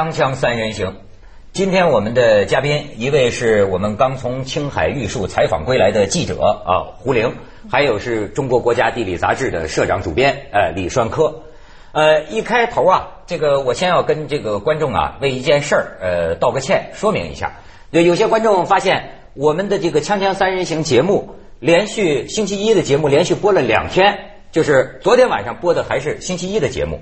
锵锵三人行，今天我们的嘉宾一位是我们刚从青海玉树采访归来的记者啊胡玲，还有是中国国家地理杂志的社长主编呃李栓科。呃，一开头啊，这个我先要跟这个观众啊为一件事儿呃道个歉，说明一下。有有些观众发现我们的这个锵锵三人行节目连续星期一的节目连续播了两天，就是昨天晚上播的还是星期一的节目，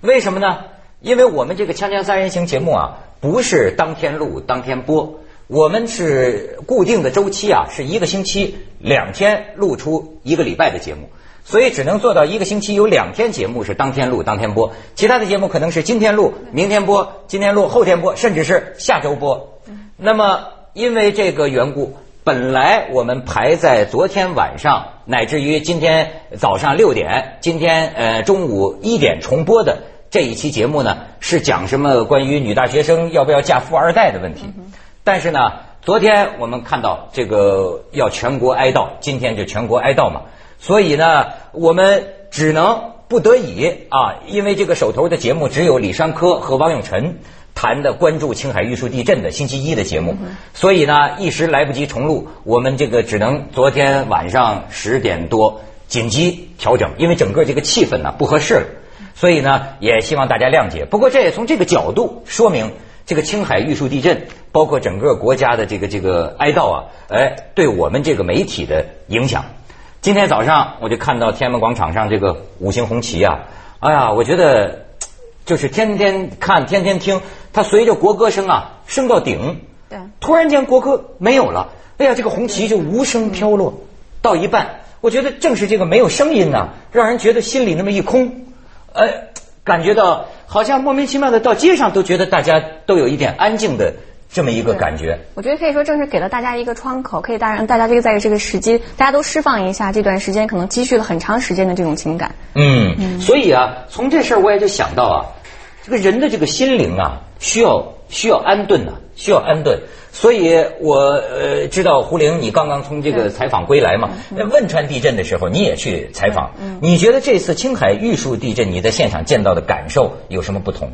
为什么呢？因为我们这个锵锵三人行节目啊，不是当天录当天播，我们是固定的周期啊，是一个星期两天录出一个礼拜的节目，所以只能做到一个星期有两天节目是当天录当天播，其他的节目可能是今天录明天播，今天录后天播，甚至是下周播。那么因为这个缘故，本来我们排在昨天晚上，乃至于今天早上六点，今天呃中午一点重播的。这一期节目呢是讲什么关于女大学生要不要嫁富二代的问题，但是呢，昨天我们看到这个要全国哀悼，今天就全国哀悼嘛，所以呢，我们只能不得已啊，因为这个手头的节目只有李山科和王永晨谈的关注青海玉树地震的星期一的节目，所以呢一时来不及重录，我们这个只能昨天晚上十点多紧急调整，因为整个这个气氛呢不合适了。所以呢，也希望大家谅解。不过这也从这个角度说明，这个青海玉树地震，包括整个国家的这个这个哀悼啊，哎，对我们这个媒体的影响。今天早上我就看到天安门广场上这个五星红旗啊，哎呀，我觉得就是天天看，天天听，它随着国歌声啊升到顶，对，突然间国歌没有了，哎呀，这个红旗就无声飘落到一半，我觉得正是这个没有声音呢，让人觉得心里那么一空。呃，感觉到好像莫名其妙的到街上都觉得大家都有一点安静的这么一个感觉。我觉得可以说正是给了大家一个窗口，可以大让大家这个在这个时机，大家都释放一下这段时间可能积蓄了很长时间的这种情感。嗯，所以啊，从这事儿我也就想到啊，这个人的这个心灵啊，需要需要安顿呐，需要安顿。所以，我呃知道胡玲，你刚刚从这个采访归来嘛？那汶川地震的时候，你也去采访。你觉得这次青海玉树地震，你在现场见到的感受有什么不同？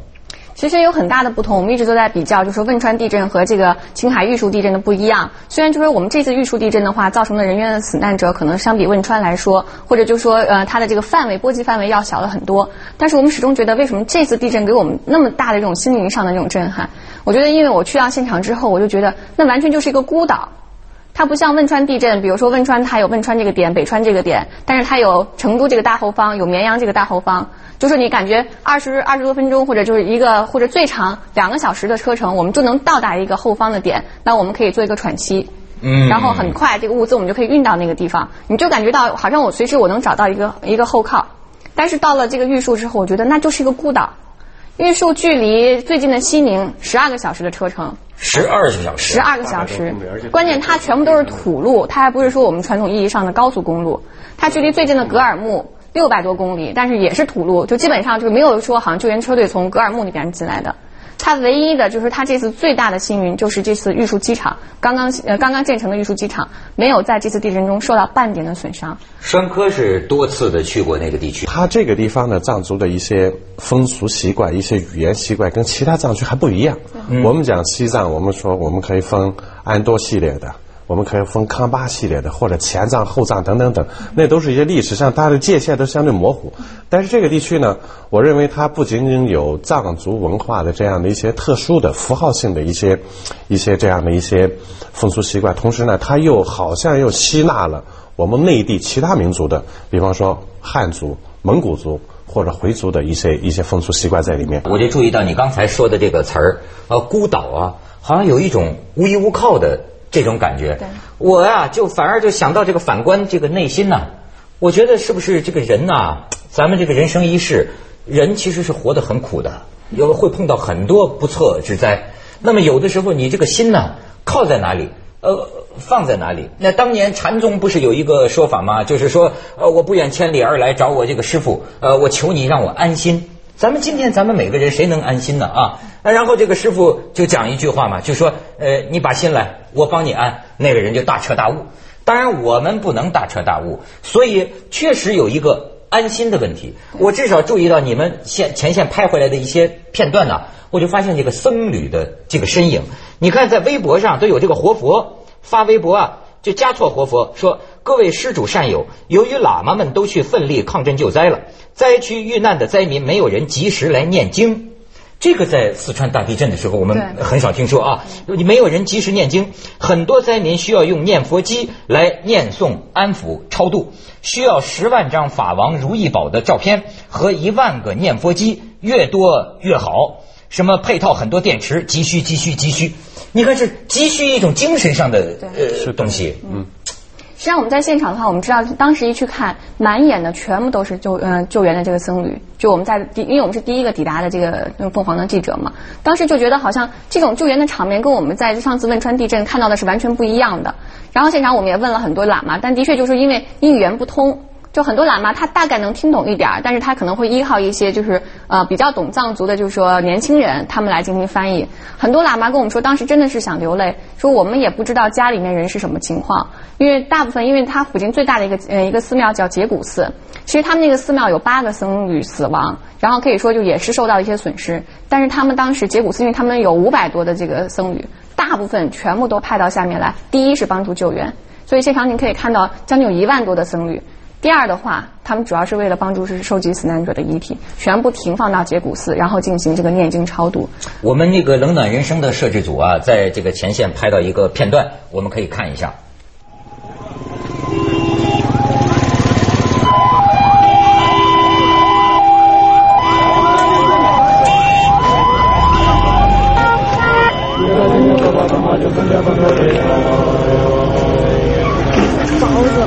其实有很大的不同，我们一直都在比较，就是汶川地震和这个青海玉树地震的不一样。虽然就是我们这次玉树地震的话，造成的人员的死难者可能相比汶川来说，或者就说呃它的这个范围波及范围要小了很多，但是我们始终觉得，为什么这次地震给我们那么大的这种心灵上的这种震撼？我觉得，因为我去到现场之后，我就觉得那完全就是一个孤岛，它不像汶川地震，比如说汶川它有汶川这个点，北川这个点，但是它有成都这个大后方，有绵阳这个大后方，就是你感觉二十二十多分钟，或者就是一个或者最长两个小时的车程，我们就能到达一个后方的点，那我们可以做一个喘息，嗯，然后很快这个物资我们就可以运到那个地方，你就感觉到好像我随时我能找到一个一个后靠，但是到了这个玉树之后，我觉得那就是一个孤岛。玉树距离最近的西宁十二个小时的车程，十二个小时，十二个小时。关键它全部都是土路，它还不是说我们传统意义上的高速公路。它距离最近的格尔木六百多公里，但是也是土路，就基本上就是没有说好像救援车队从格尔木那边进来的。它唯一的就是它这次最大的幸运，就是这次玉树机场刚刚呃刚刚建成的玉树机场，没有在这次地震中受到半点的损伤。栓科是多次的去过那个地区，它这个地方的藏族的一些风俗习惯、一些语言习惯跟其他藏区还不一样。我们讲西藏，我们说我们可以分安多系列的。我们可以分康巴系列的，或者前藏、后藏等等等，那都是一些历史上它的界限都相对模糊。但是这个地区呢，我认为它不仅仅有藏族文化的这样的一些特殊的符号性的一些一些这样的一些风俗习惯，同时呢，它又好像又吸纳了我们内地其他民族的，比方说汉族、蒙古族或者回族的一些一些风俗习惯在里面。我就注意到你刚才说的这个词儿，呃，孤岛啊，好像有一种无依无靠的。这种感觉，我呀就反而就想到这个反观这个内心呐，我觉得是不是这个人呐，咱们这个人生一世，人其实是活得很苦的，有会碰到很多不测之灾。那么有的时候你这个心呢，靠在哪里，呃，放在哪里？那当年禅宗不是有一个说法吗？就是说，呃，我不远千里而来找我这个师傅，呃，我求你让我安心。咱们今天咱们每个人谁能安心呢啊？那然后这个师傅就讲一句话嘛，就说呃你把心来，我帮你安。那个人就大彻大悟。当然我们不能大彻大悟，所以确实有一个安心的问题。我至少注意到你们现前线拍回来的一些片段呢，我就发现这个僧侣的这个身影。你看，在微博上都有这个活佛发微博啊，就加错活佛说：“各位施主善友，由于喇嘛们都去奋力抗震救灾了，灾区遇难的灾民没有人及时来念经。”这个在四川大地震的时候，我们很少听说啊。你没有人及时念经，很多灾民需要用念佛机来念诵、安抚、超度，需要十万张法王如意宝的照片和一万个念佛机，越多越好。什么配套很多电池，急需急需急需。你看是急需一种精神上的呃东西，嗯。实际上我们在现场的话，我们知道当时一去看，满眼的全部都是救呃救援的这个僧侣。就我们在第，因为我们是第一个抵达的这个凤凰的记者嘛，当时就觉得好像这种救援的场面跟我们在上次汶川地震看到的是完全不一样的。然后现场我们也问了很多喇嘛，但的确就是因为语言不通。就很多喇嘛，他大概能听懂一点儿，但是他可能会依靠一些就是呃比较懂藏族的，就是说年轻人他们来进行翻译。很多喇嘛跟我们说，当时真的是想流泪，说我们也不知道家里面人是什么情况，因为大部分因为他附近最大的一个呃一个寺庙叫结古寺，其实他们那个寺庙有八个僧侣死亡，然后可以说就也是受到一些损失，但是他们当时结古寺因为他们有五百多的这个僧侣，大部分全部都派到下面来，第一是帮助救援，所以现场您可以看到将近有一万多的僧侣。第二的话，他们主要是为了帮助是收集死难者的遗体，全部停放到节骨寺，然后进行这个念经超度。我们那个冷暖人生的摄制组啊，在这个前线拍到一个片段，我们可以看一下。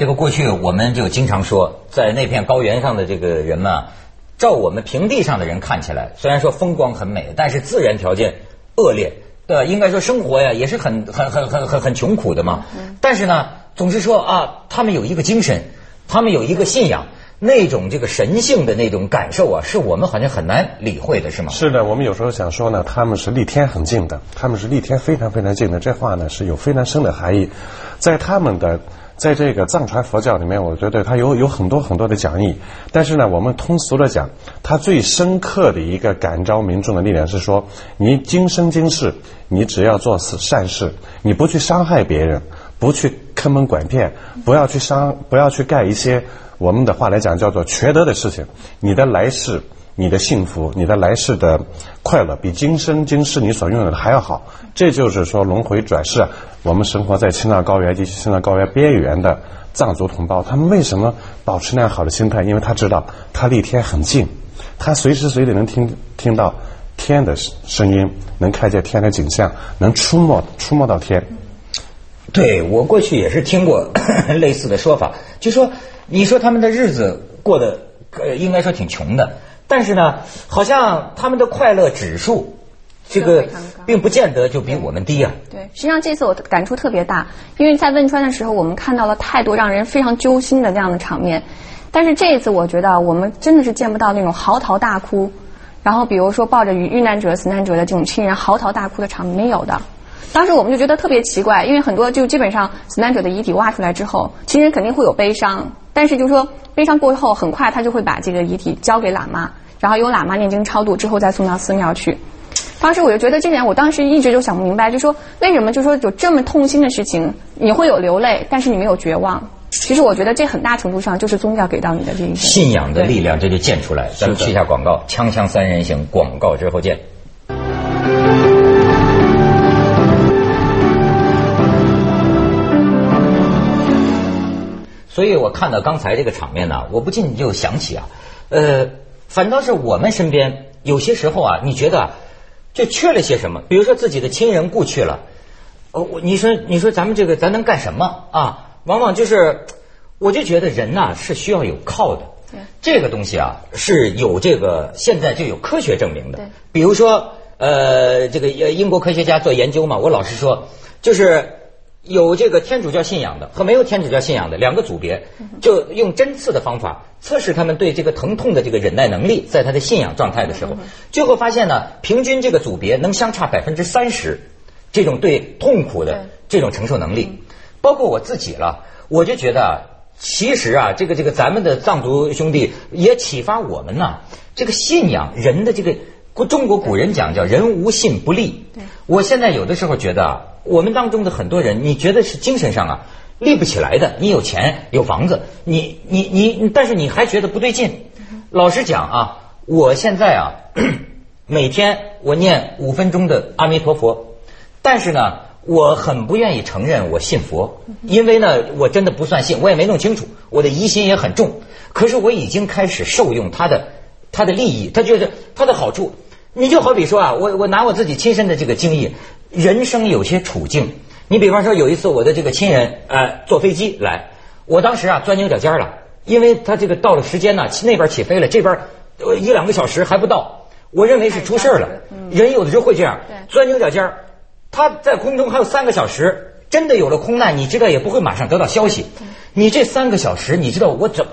这个过去我们就经常说，在那片高原上的这个人们，照我们平地上的人看起来，虽然说风光很美，但是自然条件恶劣，对吧？应该说生活呀也是很很很很很很穷苦的嘛。但是呢，总是说啊，他们有一个精神，他们有一个信仰，那种这个神性的那种感受啊，是我们好像很难理会的，是吗？是的，我们有时候想说呢，他们是离天很近的，他们是离天非常非常近的。这话呢是有非常深的含义，在他们的。在这个藏传佛教里面，我觉得它有有很多很多的讲义。但是呢，我们通俗的讲，它最深刻的一个感召民众的力量是说：你今生今世，你只要做善事，你不去伤害别人，不去坑蒙拐骗，不要去伤，不要去干一些我们的话来讲叫做缺德的事情，你的来世。你的幸福，你的来世的快乐，比今生今世你所拥有的还要好。这就是说轮回转世。我们生活在青藏高原及其、青藏高原边缘的藏族同胞，他们为什么保持那样好的心态？因为他知道他离天很近，他随时随地能听听到天的声音，能看见天的景象，能触摸触摸到天。对我过去也是听过 类似的说法，就说你说他们的日子过得呃，应该说挺穷的。但是呢，好像他们的快乐指数，这个并不见得就比我们低啊。对，实际上这次我感触特别大，因为在汶川的时候，我们看到了太多让人非常揪心的那样的场面。但是这一次，我觉得我们真的是见不到那种嚎啕大哭，然后比如说抱着遇遇难者、死难者的这种亲人嚎啕大哭的场面没有的。当时我们就觉得特别奇怪，因为很多就基本上死难者的遗体挖出来之后，亲人肯定会有悲伤，但是就说悲伤过后，很快他就会把这个遗体交给喇嘛。然后由喇嘛念经超度之后再送到寺庙去。当时我就觉得这点，我当时一直就想不明白，就说为什么就说有这么痛心的事情，你会有流泪，但是你没有绝望。其实我觉得这很大程度上就是宗教给到你的这一信仰的力量，这就见出来。咱们去一下广告，锵锵三人行，广告之后见。所以我看到刚才这个场面呢，我不禁就想起啊。呃，反倒是我们身边有些时候啊，你觉得就缺了些什么？比如说自己的亲人故去了，哦，你说你说咱们这个咱能干什么啊？往往就是，我就觉得人呐是需要有靠的。这个东西啊是有这个现在就有科学证明的。比如说，呃，这个英国科学家做研究嘛，我老实说，就是有这个天主教信仰的和没有天主教信仰的两个组别，就用针刺的方法测试他们对这个疼痛的这个忍耐能力，在他的信仰状态的时候，最后发现呢，平均这个组别能相差百分之三十，这种对痛苦的这种承受能力，包括我自己了，我就觉得。其实啊，这个这个咱们的藏族兄弟也启发我们呐。这个信仰，人的这个古中国古人讲叫“人无信不立”。我现在有的时候觉得啊，我们当中的很多人，你觉得是精神上啊立不起来的。你有钱有房子，你你你，但是你还觉得不对劲。老实讲啊，我现在啊，每天我念五分钟的阿弥陀佛，但是呢。我很不愿意承认我信佛，因为呢，我真的不算信，我也没弄清楚，我的疑心也很重。可是我已经开始受用他的他的利益，他就是他的好处。你就好比说啊，我我拿我自己亲身的这个经历，人生有些处境。你比方说有一次我的这个亲人呃坐飞机来，我当时啊钻牛角尖了，因为他这个到了时间呢，那边起飞了，这边一两个小时还不到，我认为是出事了。人有的时候会这样钻牛角尖儿。他在空中还有三个小时，真的有了空难，你知道也不会马上得到消息。你这三个小时，你知道我怎么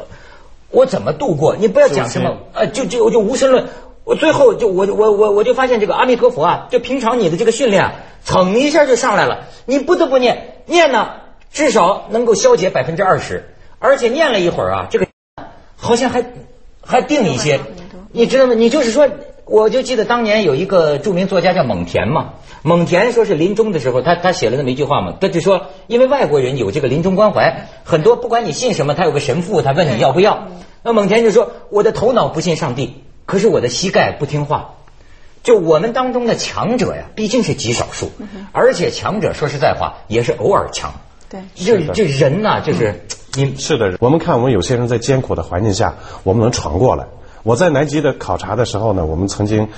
我怎么度过？你不要讲什么呃，就就就无神论。我最后就我我我我就发现这个阿弥陀佛啊，就平常你的这个训练，噌一下就上来了。你不得不念念呢，至少能够消解百分之二十，而且念了一会儿啊，这个好像还还定一些。你知道吗？你就是说，我就记得当年有一个著名作家叫蒙恬嘛。蒙恬说是临终的时候，他他写了那么一句话嘛，他就说，因为外国人有这个临终关怀，很多不管你信什么，他有个神父，他问你要不要。那蒙恬就说，我的头脑不信上帝，可是我的膝盖不听话。就我们当中的强者呀，毕竟是极少数，而且强者说实在话也是偶尔强。对，就这人呐，就是你是的。我们看，我们有些人在艰苦的环境下，我们能闯过来。我在南极的考察的时候呢，我们曾经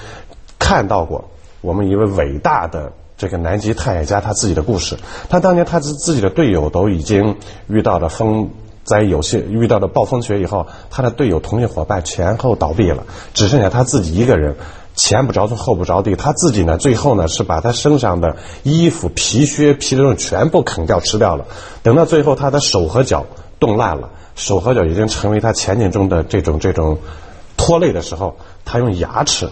看到过。我们一位伟大的这个南极探险家他自己的故事，他当年他自自己的队友都已经遇到了风在，有些遇到了暴风雪以后，他的队友同学伙伴前后倒闭了，只剩下他自己一个人，前不着村后不着地。他自己呢，最后呢是把他身上的衣服、皮靴、皮的全部啃掉吃掉了。等到最后，他的手和脚冻烂了，手和脚已经成为他前进中的这种这种拖累的时候，他用牙齿。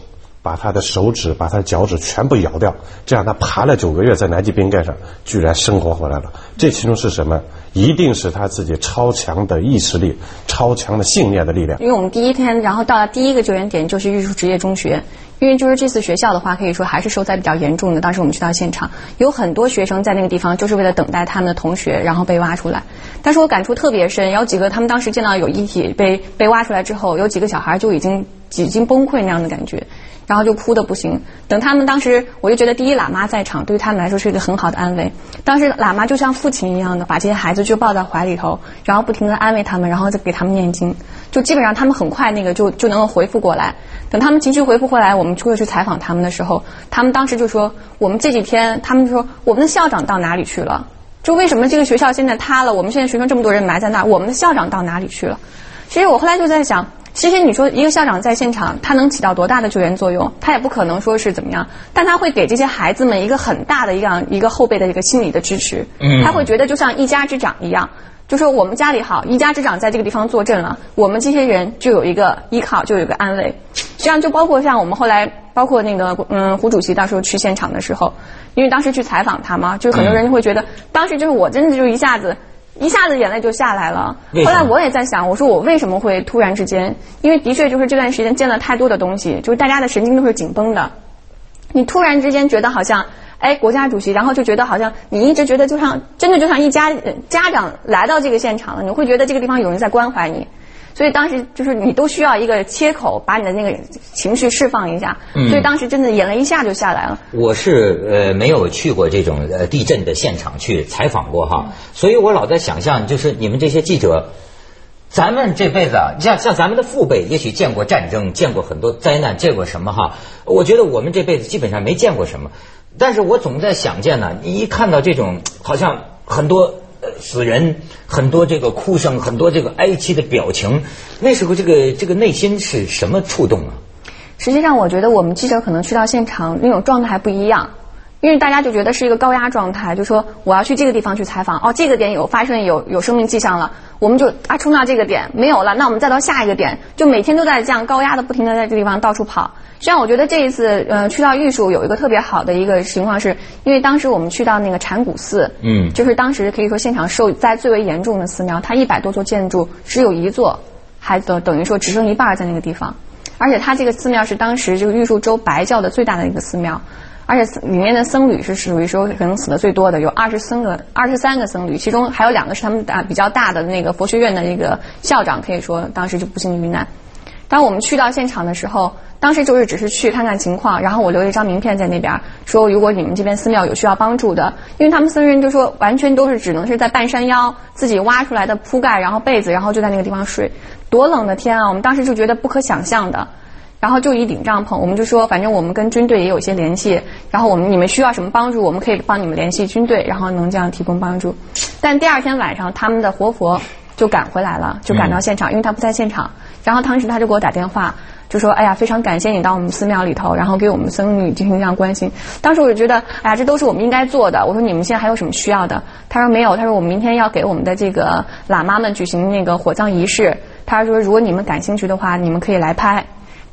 把他的手指、把他的脚趾全部咬掉，这样他爬了九个月在南极冰盖上，居然生活回来了。这其中是什么？一定是他自己超强的意志力、超强的信念的力量。因为我们第一天，然后到了第一个救援点就是玉树职业中学，因为就是这次学校的话，可以说还是受灾比较严重的。当时我们去到现场，有很多学生在那个地方就是为了等待他们的同学，然后被挖出来。但是我感触特别深，有几个他们当时见到有遗体被被挖出来之后，有几个小孩就已经几经崩溃那样的感觉。然后就哭的不行。等他们当时，我就觉得第一喇嘛在场，对于他们来说是一个很好的安慰。当时喇嘛就像父亲一样的，把这些孩子就抱在怀里头，然后不停的安慰他们，然后再给他们念经。就基本上他们很快那个就就能够恢复过来。等他们情绪恢复过来，我们出去去采访他们的时候，他们当时就说：“我们这几天，他们就说我们的校长到哪里去了？就为什么这个学校现在塌了？我们现在学生这么多人埋在那儿，我们的校长到哪里去了？”其实我后来就在想。其实你说一个校长在现场，他能起到多大的救援作用？他也不可能说是怎么样，但他会给这些孩子们一个很大的一样一个后辈的一个心理的支持。嗯，他会觉得就像一家之长一样，就说我们家里好，一家之长在这个地方坐镇了，我们这些人就有一个依靠，就有一个安慰。实际上就包括像我们后来，包括那个嗯胡主席到时候去现场的时候，因为当时去采访他嘛，就很多人就会觉得，当时就是我真的就一下子。一下子眼泪就下来了。后来我也在想，我说我为什么会突然之间？因为的确就是这段时间见了太多的东西，就是大家的神经都是紧绷的。你突然之间觉得好像，哎，国家主席，然后就觉得好像你一直觉得就像真的就像一家家长来到这个现场了，你会觉得这个地方有人在关怀你。所以当时就是你都需要一个切口，把你的那个情绪释放一下。所以当时真的眼泪一下就下来了。我是呃没有去过这种呃地震的现场去采访过哈，所以我老在想象，就是你们这些记者，咱们这辈子啊，像像咱们的父辈，也许见过战争，见过很多灾难，见过什么哈？我觉得我们这辈子基本上没见过什么，但是我总在想见呢。你一看到这种好像很多呃死人，很多这个哭声，很多这个哀戚的表情，那时候这个这个内心是什么触动啊？实际上，我觉得我们记者可能去到现场那种状态还不一样。因为大家就觉得是一个高压状态，就说我要去这个地方去采访，哦，这个点有发生有有生命迹象了，我们就啊冲到这个点没有了，那我们再到下一个点，就每天都在这样高压的不停的在这个地方到处跑。实际上，我觉得这一次呃去到玉树有一个特别好的一个情况，是因为当时我们去到那个禅谷寺，嗯，就是当时可以说现场受灾最为严重的寺庙，它一百多座建筑只有一座还等等于说只剩一半在那个地方，而且它这个寺庙是当时这个玉树州白教的最大的一个寺庙。而且里面的僧侣是属于说可能死的最多的，有二十三个、二十三个僧侣，其中还有两个是他们大比较大的那个佛学院的一个校长，可以说当时就不幸遇难。当我们去到现场的时候，当时就是只是去看看情况，然后我留了一张名片在那边，说如果你们这边寺庙有需要帮助的，因为他们僧人就说完全都是只能是在半山腰自己挖出来的铺盖，然后被子，然后就在那个地方睡，多冷的天啊！我们当时就觉得不可想象的。然后就一顶帐篷，我们就说，反正我们跟军队也有一些联系，然后我们你们需要什么帮助，我们可以帮你们联系军队，然后能这样提供帮助。但第二天晚上，他们的活佛就赶回来了，就赶到现场，因为他不在现场。然后当时他就给我打电话，就说：“哎呀，非常感谢你到我们寺庙里头，然后给我们僧侣进行这样关心。”当时我就觉得，哎呀，这都是我们应该做的。我说：“你们现在还有什么需要的？”他说：“没有。”他说：“我们明天要给我们的这个喇嘛们举行那个火葬仪式。”他说：“如果你们感兴趣的话，你们可以来拍。”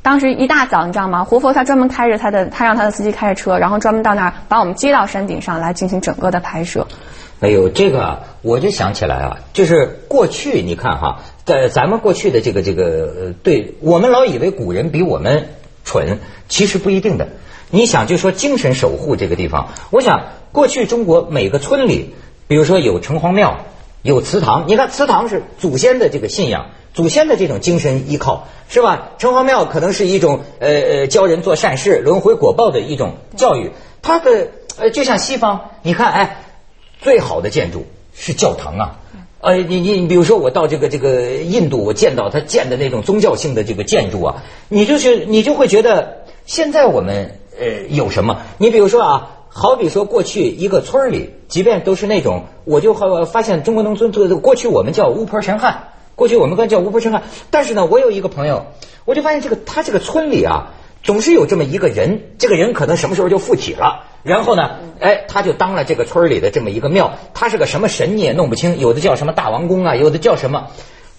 当时一大早，你知道吗？活佛他专门开着他的，他让他的司机开着车，然后专门到那儿把我们接到山顶上来进行整个的拍摄。哎呦，这个我就想起来啊，就是过去你看哈，在咱们过去的这个这个，对我们老以为古人比我们蠢，其实不一定的。你想，就说精神守护这个地方，我想过去中国每个村里，比如说有城隍庙，有祠堂，你看祠堂是祖先的这个信仰。祖先的这种精神依靠是吧？城隍庙可能是一种呃呃教人做善事、轮回果报的一种教育。它的呃就像西方，你看哎，最好的建筑是教堂啊。呃，你你比如说我到这个这个印度，我见到他建的那种宗教性的这个建筑啊，你就是你就会觉得现在我们呃有什么？你比如说啊，好比说过去一个村里，即便都是那种，我就发现中国农村这个过去我们叫巫婆神汉。过去我们管叫无婆生汉，但是呢，我有一个朋友，我就发现这个他这个村里啊，总是有这么一个人，这个人可能什么时候就附体了，然后呢，哎，他就当了这个村里的这么一个庙，他是个什么神你也弄不清，有的叫什么大王公啊，有的叫什么，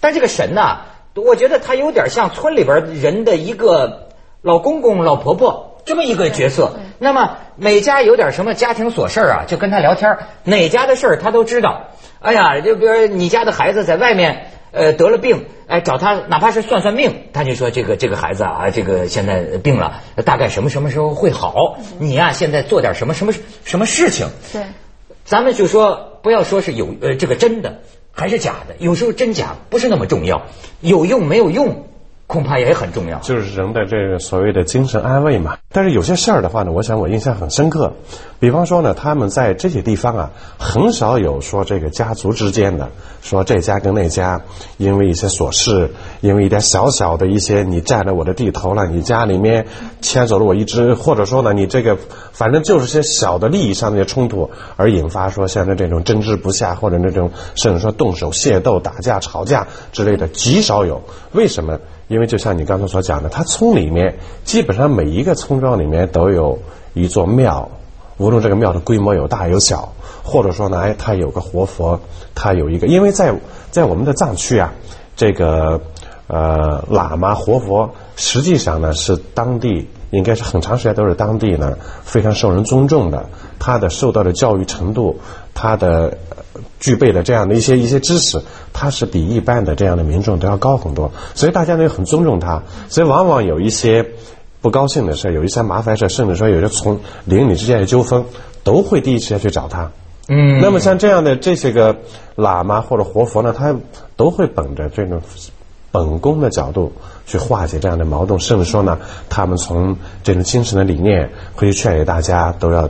但这个神呢，我觉得他有点像村里边人的一个老公公、老婆婆这么一个角色。那么每家有点什么家庭琐事啊，就跟他聊天，哪家的事儿他都知道。哎呀，就比如你家的孩子在外面。呃，得了病，哎，找他哪怕是算算命，他就说这个这个孩子啊，这个现在病了，大概什么什么时候会好？你呀，现在做点什么什么什么事情？对，咱们就说不要说是有呃这个真的还是假的，有时候真假不是那么重要，有用没有用。恐怕也很重要，就是人的这个所谓的精神安慰嘛。但是有些事儿的话呢，我想我印象很深刻。比方说呢，他们在这些地方啊，很少有说这个家族之间的，说这家跟那家因为一些琐事，因为一点小小的一些你占了我的地头了，你家里面牵走了我一只，或者说呢，你这个反正就是些小的利益上的冲突而引发说现在这种争执不下，或者那种甚至说动手械斗、打架、吵架之类的极少有。为什么？因为就像你刚才所讲的，它村里面基本上每一个村庄里面都有一座庙，无论这个庙的规模有大有小，或者说呢，哎，它有个活佛，它有一个，因为在在我们的藏区啊，这个呃喇嘛活佛实际上呢是当地应该是很长时间都是当地呢非常受人尊重的，他的受到的教育程度，他的。具备的这样的一些一些知识，他是比一般的这样的民众都要高很多，所以大家呢很尊重他，所以往往有一些不高兴的事，有一些麻烦事，甚至说有些从邻里之间的纠纷，都会第一时间去找他。嗯，那么像这样的这些个喇嘛或者活佛呢，他都会本着这种本宫的角度去化解这样的矛盾，甚至说呢，他们从这种精神的理念会去劝诫大家都要。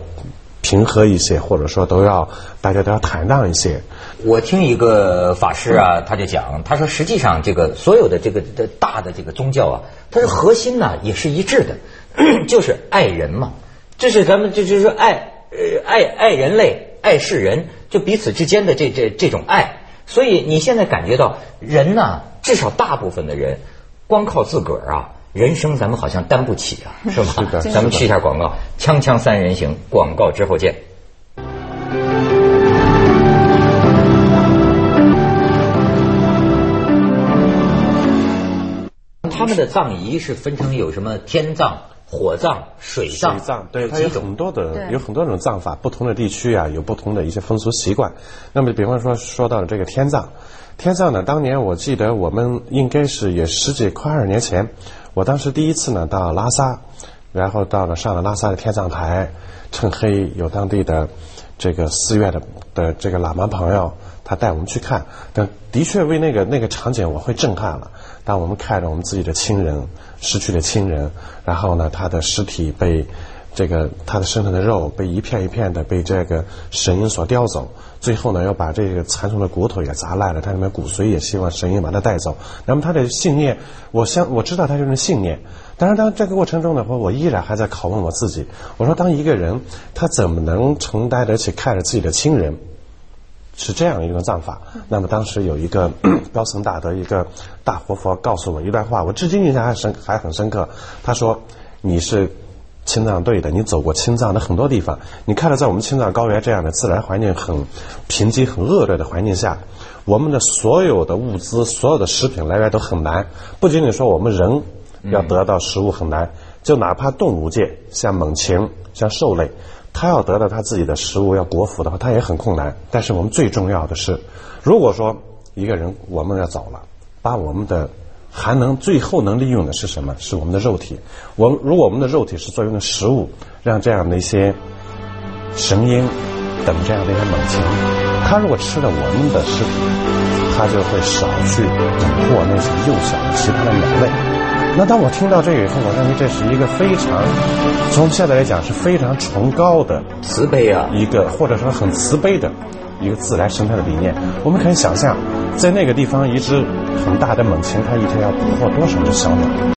平和一些，或者说都要大家都要坦荡一些。我听一个法师啊，他就讲，他说实际上这个所有的这个的大的这个宗教啊，它的核心呢也是一致的，就是爱人嘛。这是咱们这就是说爱呃爱爱人类爱世人，就彼此之间的这这这种爱。所以你现在感觉到人呢，至少大部分的人，光靠自个儿啊，人生咱们好像担不起啊，是吧？是的咱们去一下广告，锵锵三人行，广告之后见。他们的葬仪是分成有什么天葬、火葬、水葬，水葬对，它有很多的有很多种葬法，不同的地区啊有不同的一些风俗习惯。那么，比方说说到了这个天葬，天葬呢，当年我记得我们应该是也十几快二十年前，我当时第一次呢到拉萨，然后到了上了拉萨的天葬台，趁黑有当地的这个寺院的的这个喇嘛朋友，他带我们去看，但的确为那个那个场景我会震撼了。当我们看着我们自己的亲人失去了亲人，然后呢，他的尸体被这个他的身上的肉被一片一片的被这个神鹰所叼走，最后呢，要把这个残存的骨头也砸烂了，他里面骨髓也希望神鹰把它带走。那么他的信念，我相我知道他就是信念。当然，当这个过程中的话我依然还在拷问我自己。我说，当一个人他怎么能承担得起看着自己的亲人？是这样一个葬法。那么当时有一个 高僧大德，一个大活佛告诉我一段话，我至今印象还深还很深刻。他说：“你是青藏队的，你走过青藏的很多地方，你看到在我们青藏高原这样的自然环境很贫瘠、很恶劣的环境下，我们的所有的物资、所有的食品来源都很难。不仅仅说我们人要得到食物很难，就哪怕动物界，像猛禽、像兽类。”它要得到它自己的食物，要果腹的话，它也很困难。但是我们最重要的是，如果说一个人我们要走了，把我们的还能最后能利用的是什么？是我们的肉体。我如果我们的肉体是作用的食物，让这样的一些神鹰等这样的一些猛禽，它如果吃了我们的尸体，它就会少去捕获那些幼小的其他的鸟类。那当我听到这以后，我认为这是一个非常，从现在来讲是非常崇高的慈悲啊，一个或者说很慈悲的一个自然生态的理念。我们可以想象，在那个地方，一只很大的猛禽，它一天要捕获多少只小鸟？